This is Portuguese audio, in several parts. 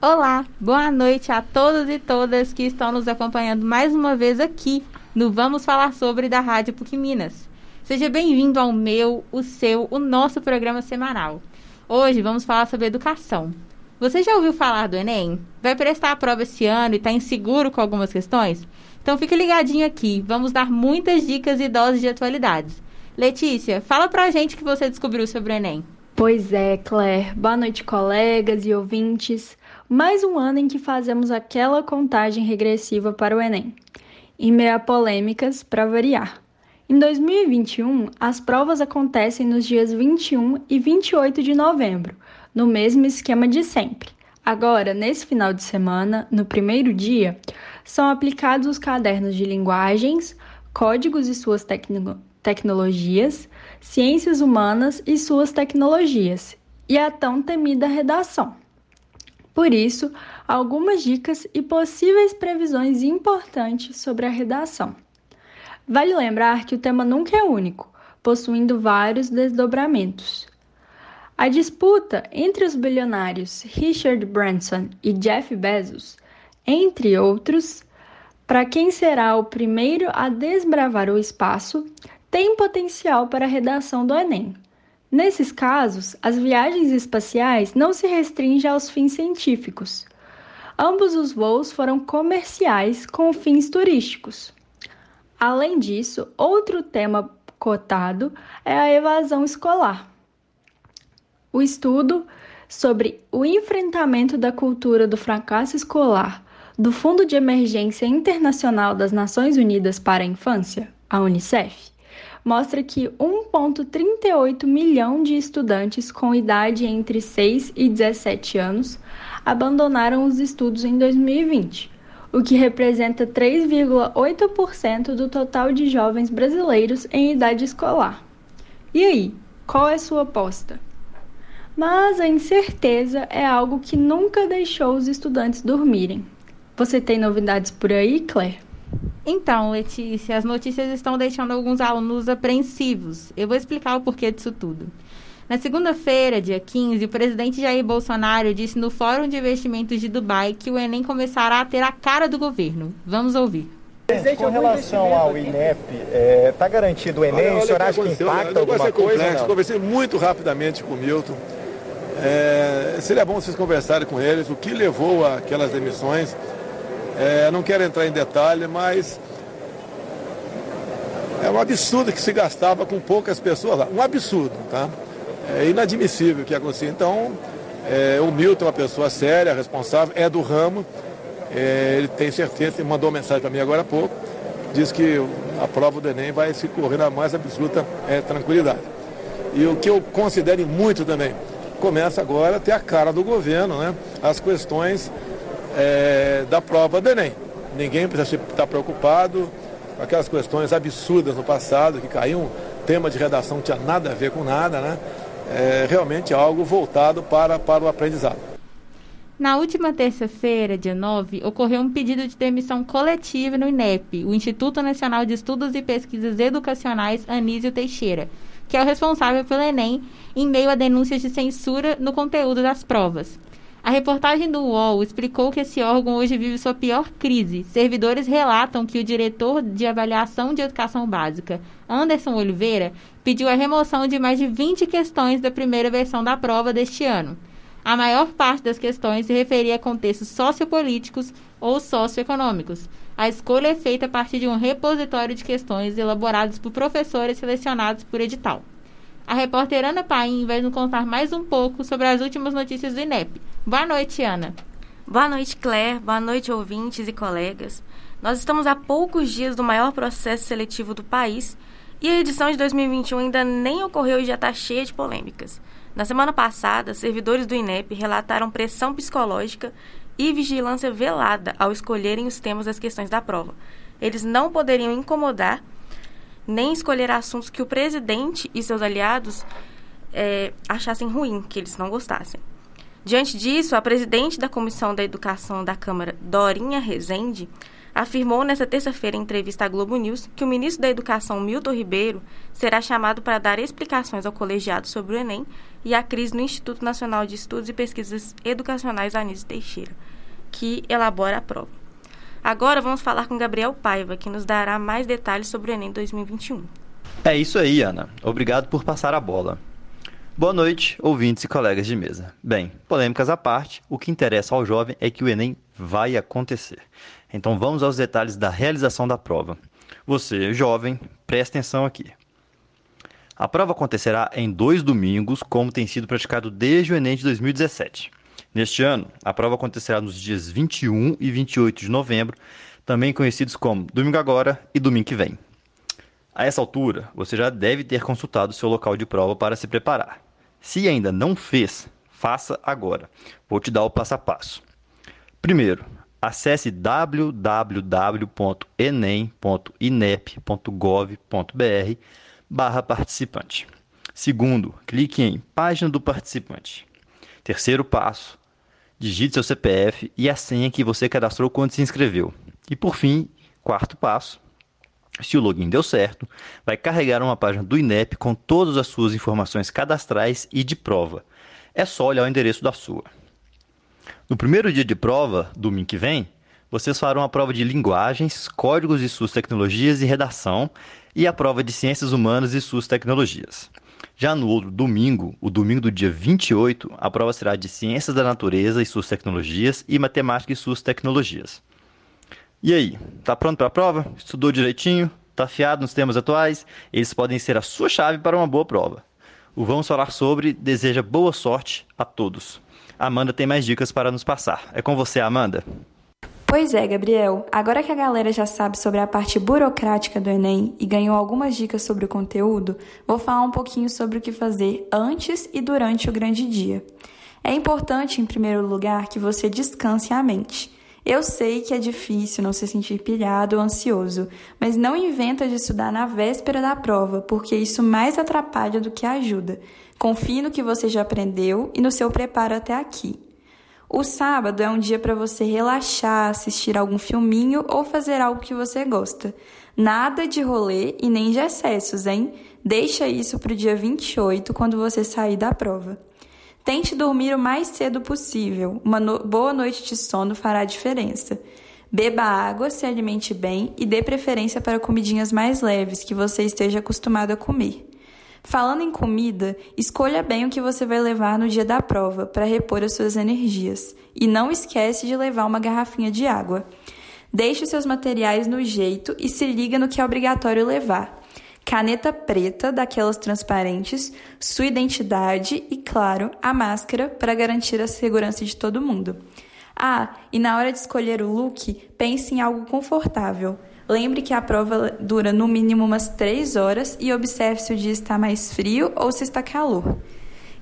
Olá, boa noite a todos e todas que estão nos acompanhando mais uma vez aqui no Vamos Falar Sobre da Rádio PUC Minas. Seja bem-vindo ao meu, o seu, o nosso programa semanal. Hoje vamos falar sobre educação. Você já ouviu falar do Enem? Vai prestar a prova esse ano e está inseguro com algumas questões? Então fique ligadinho aqui, vamos dar muitas dicas e doses de atualidades. Letícia, fala pra gente o que você descobriu sobre o Enem. Pois é, Claire. Boa noite, colegas e ouvintes. Mais um ano em que fazemos aquela contagem regressiva para o Enem. Em meio a polêmicas, para variar. Em 2021, as provas acontecem nos dias 21 e 28 de novembro, no mesmo esquema de sempre. Agora, nesse final de semana, no primeiro dia, são aplicados os cadernos de linguagens, códigos e suas tecnologias, ciências humanas e suas tecnologias, e a tão temida redação. Por isso, algumas dicas e possíveis previsões importantes sobre a redação. Vale lembrar que o tema nunca é único, possuindo vários desdobramentos. A disputa entre os bilionários Richard Branson e Jeff Bezos, entre outros, para quem será o primeiro a desbravar o espaço, tem potencial para a redação do Enem. Nesses casos, as viagens espaciais não se restringem aos fins científicos. Ambos os voos foram comerciais com fins turísticos. Além disso, outro tema cotado é a evasão escolar. O estudo sobre o enfrentamento da cultura do fracasso escolar do Fundo de Emergência Internacional das Nações Unidas para a Infância, a UNICEF, mostra que 1,38 milhão de estudantes com idade entre 6 e 17 anos abandonaram os estudos em 2020, o que representa 3,8% do total de jovens brasileiros em idade escolar. E aí, qual é sua aposta? Mas a incerteza é algo que nunca deixou os estudantes dormirem. Você tem novidades por aí, Claire? Então, Letícia, as notícias estão deixando alguns alunos apreensivos. Eu vou explicar o porquê disso tudo. Na segunda-feira, dia 15, o presidente Jair Bolsonaro disse no Fórum de Investimentos de Dubai que o Enem começará a ter a cara do governo. Vamos ouvir. Com relação ao INEP, está é, tá garantido o Enem? Olha, olha o senhor acha que impacta né? alguma é coisa? Complexo. Conversei muito rapidamente com o Milton. É, seria bom vocês conversarem com eles o que levou àquelas demissões é, não quero entrar em detalhe, mas é um absurdo que se gastava com poucas pessoas lá. Um absurdo, tá? É inadmissível que aconteça. Então, é, o Milton é uma pessoa séria, responsável, é do ramo. É, ele tem certeza, ele mandou mensagem para mim agora há pouco, diz que a prova do Enem vai se correr na mais absoluta é, tranquilidade. E o que eu considero muito também, começa agora a ter a cara do governo, né? As questões é, da prova do Enem. Ninguém precisa estar preocupado com aquelas questões absurdas no passado, que caiu um tema de redação que tinha nada a ver com nada, né? É realmente algo voltado para, para o aprendizado. Na última terça-feira, dia 9, ocorreu um pedido de demissão coletiva no INEP, o Instituto Nacional de Estudos e Pesquisas Educacionais Anísio Teixeira, que é o responsável pelo Enem, em meio a denúncias de censura no conteúdo das provas. A reportagem do UOL explicou que esse órgão hoje vive sua pior crise. Servidores relatam que o diretor de avaliação de educação básica, Anderson Oliveira, pediu a remoção de mais de 20 questões da primeira versão da prova deste ano. A maior parte das questões se referia a contextos sociopolíticos ou socioeconômicos. A escolha é feita a partir de um repositório de questões elaborados por professores selecionados por edital. A repórter Ana Paim vai nos contar mais um pouco sobre as últimas notícias do INEP. Boa noite, Ana. Boa noite, Claire. Boa noite, ouvintes e colegas. Nós estamos a poucos dias do maior processo seletivo do país e a edição de 2021 ainda nem ocorreu e já está cheia de polêmicas. Na semana passada, servidores do INEP relataram pressão psicológica e vigilância velada ao escolherem os temas das questões da prova. Eles não poderiam incomodar nem escolher assuntos que o presidente e seus aliados é, achassem ruim, que eles não gostassem. Diante disso, a presidente da Comissão da Educação da Câmara, Dorinha Rezende, afirmou nesta terça-feira em entrevista à Globo News que o ministro da Educação, Milton Ribeiro, será chamado para dar explicações ao colegiado sobre o Enem e a crise no Instituto Nacional de Estudos e Pesquisas Educacionais Anísio Teixeira, que elabora a prova. Agora vamos falar com Gabriel Paiva, que nos dará mais detalhes sobre o Enem 2021. É isso aí, Ana. Obrigado por passar a bola. Boa noite, ouvintes e colegas de mesa. Bem, polêmicas à parte, o que interessa ao jovem é que o Enem vai acontecer. Então vamos aos detalhes da realização da prova. Você, jovem, preste atenção aqui. A prova acontecerá em dois domingos, como tem sido praticado desde o Enem de 2017. Neste ano, a prova acontecerá nos dias 21 e 28 de novembro, também conhecidos como Domingo Agora e Domingo que Vem. A essa altura, você já deve ter consultado seu local de prova para se preparar. Se ainda não fez, faça agora. Vou te dar o passo a passo. Primeiro, acesse www.enem.inep.gov.br barra participante. Segundo, clique em Página do participante. Terceiro passo, digite seu CPF e a senha que você cadastrou quando se inscreveu. E por fim, quarto passo, se o login deu certo, vai carregar uma página do INEP com todas as suas informações cadastrais e de prova. É só olhar o endereço da sua. No primeiro dia de prova, domingo que vem, vocês farão a prova de linguagens, códigos e suas tecnologias e redação e a prova de ciências humanas e suas tecnologias. Já no outro domingo, o domingo do dia 28, a prova será de ciências da natureza e suas tecnologias e matemática e suas tecnologias. E aí, tá pronto para a prova? Estudou direitinho? Tá afiado nos temas atuais? Eles podem ser a sua chave para uma boa prova. O Vamos Falar Sobre deseja boa sorte a todos. Amanda tem mais dicas para nos passar. É com você, Amanda. Pois é, Gabriel. Agora que a galera já sabe sobre a parte burocrática do Enem e ganhou algumas dicas sobre o conteúdo, vou falar um pouquinho sobre o que fazer antes e durante o grande dia. É importante, em primeiro lugar, que você descanse a mente. Eu sei que é difícil não se sentir pilhado ou ansioso, mas não inventa de estudar na véspera da prova, porque isso mais atrapalha do que ajuda. Confie no que você já aprendeu e no seu preparo até aqui. O sábado é um dia para você relaxar, assistir algum filminho ou fazer algo que você gosta. Nada de rolê e nem de excessos, hein? Deixa isso para o dia 28, quando você sair da prova. Tente dormir o mais cedo possível. Uma no boa noite de sono fará diferença. Beba água, se alimente bem e dê preferência para comidinhas mais leves que você esteja acostumado a comer. Falando em comida, escolha bem o que você vai levar no dia da prova para repor as suas energias. E não esquece de levar uma garrafinha de água. Deixe os seus materiais no jeito e se liga no que é obrigatório levar caneta preta, daquelas transparentes, sua identidade e, claro, a máscara para garantir a segurança de todo mundo. Ah, e na hora de escolher o look, pense em algo confortável. Lembre que a prova dura no mínimo umas 3 horas e observe se o dia está mais frio ou se está calor.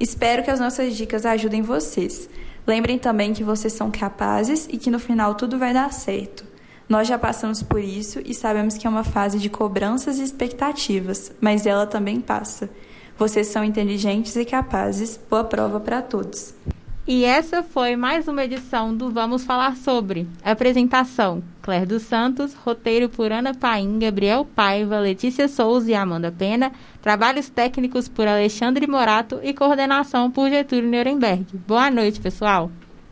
Espero que as nossas dicas ajudem vocês. Lembrem também que vocês são capazes e que no final tudo vai dar certo. Nós já passamos por isso e sabemos que é uma fase de cobranças e expectativas, mas ela também passa. Vocês são inteligentes e capazes. Boa prova para todos. E essa foi mais uma edição do Vamos Falar Sobre. Apresentação: Claire dos Santos, roteiro por Ana Paim, Gabriel Paiva, Letícia Souza e Amanda Pena, trabalhos técnicos por Alexandre Morato e coordenação por Getúlio Nuremberg. Boa noite, pessoal!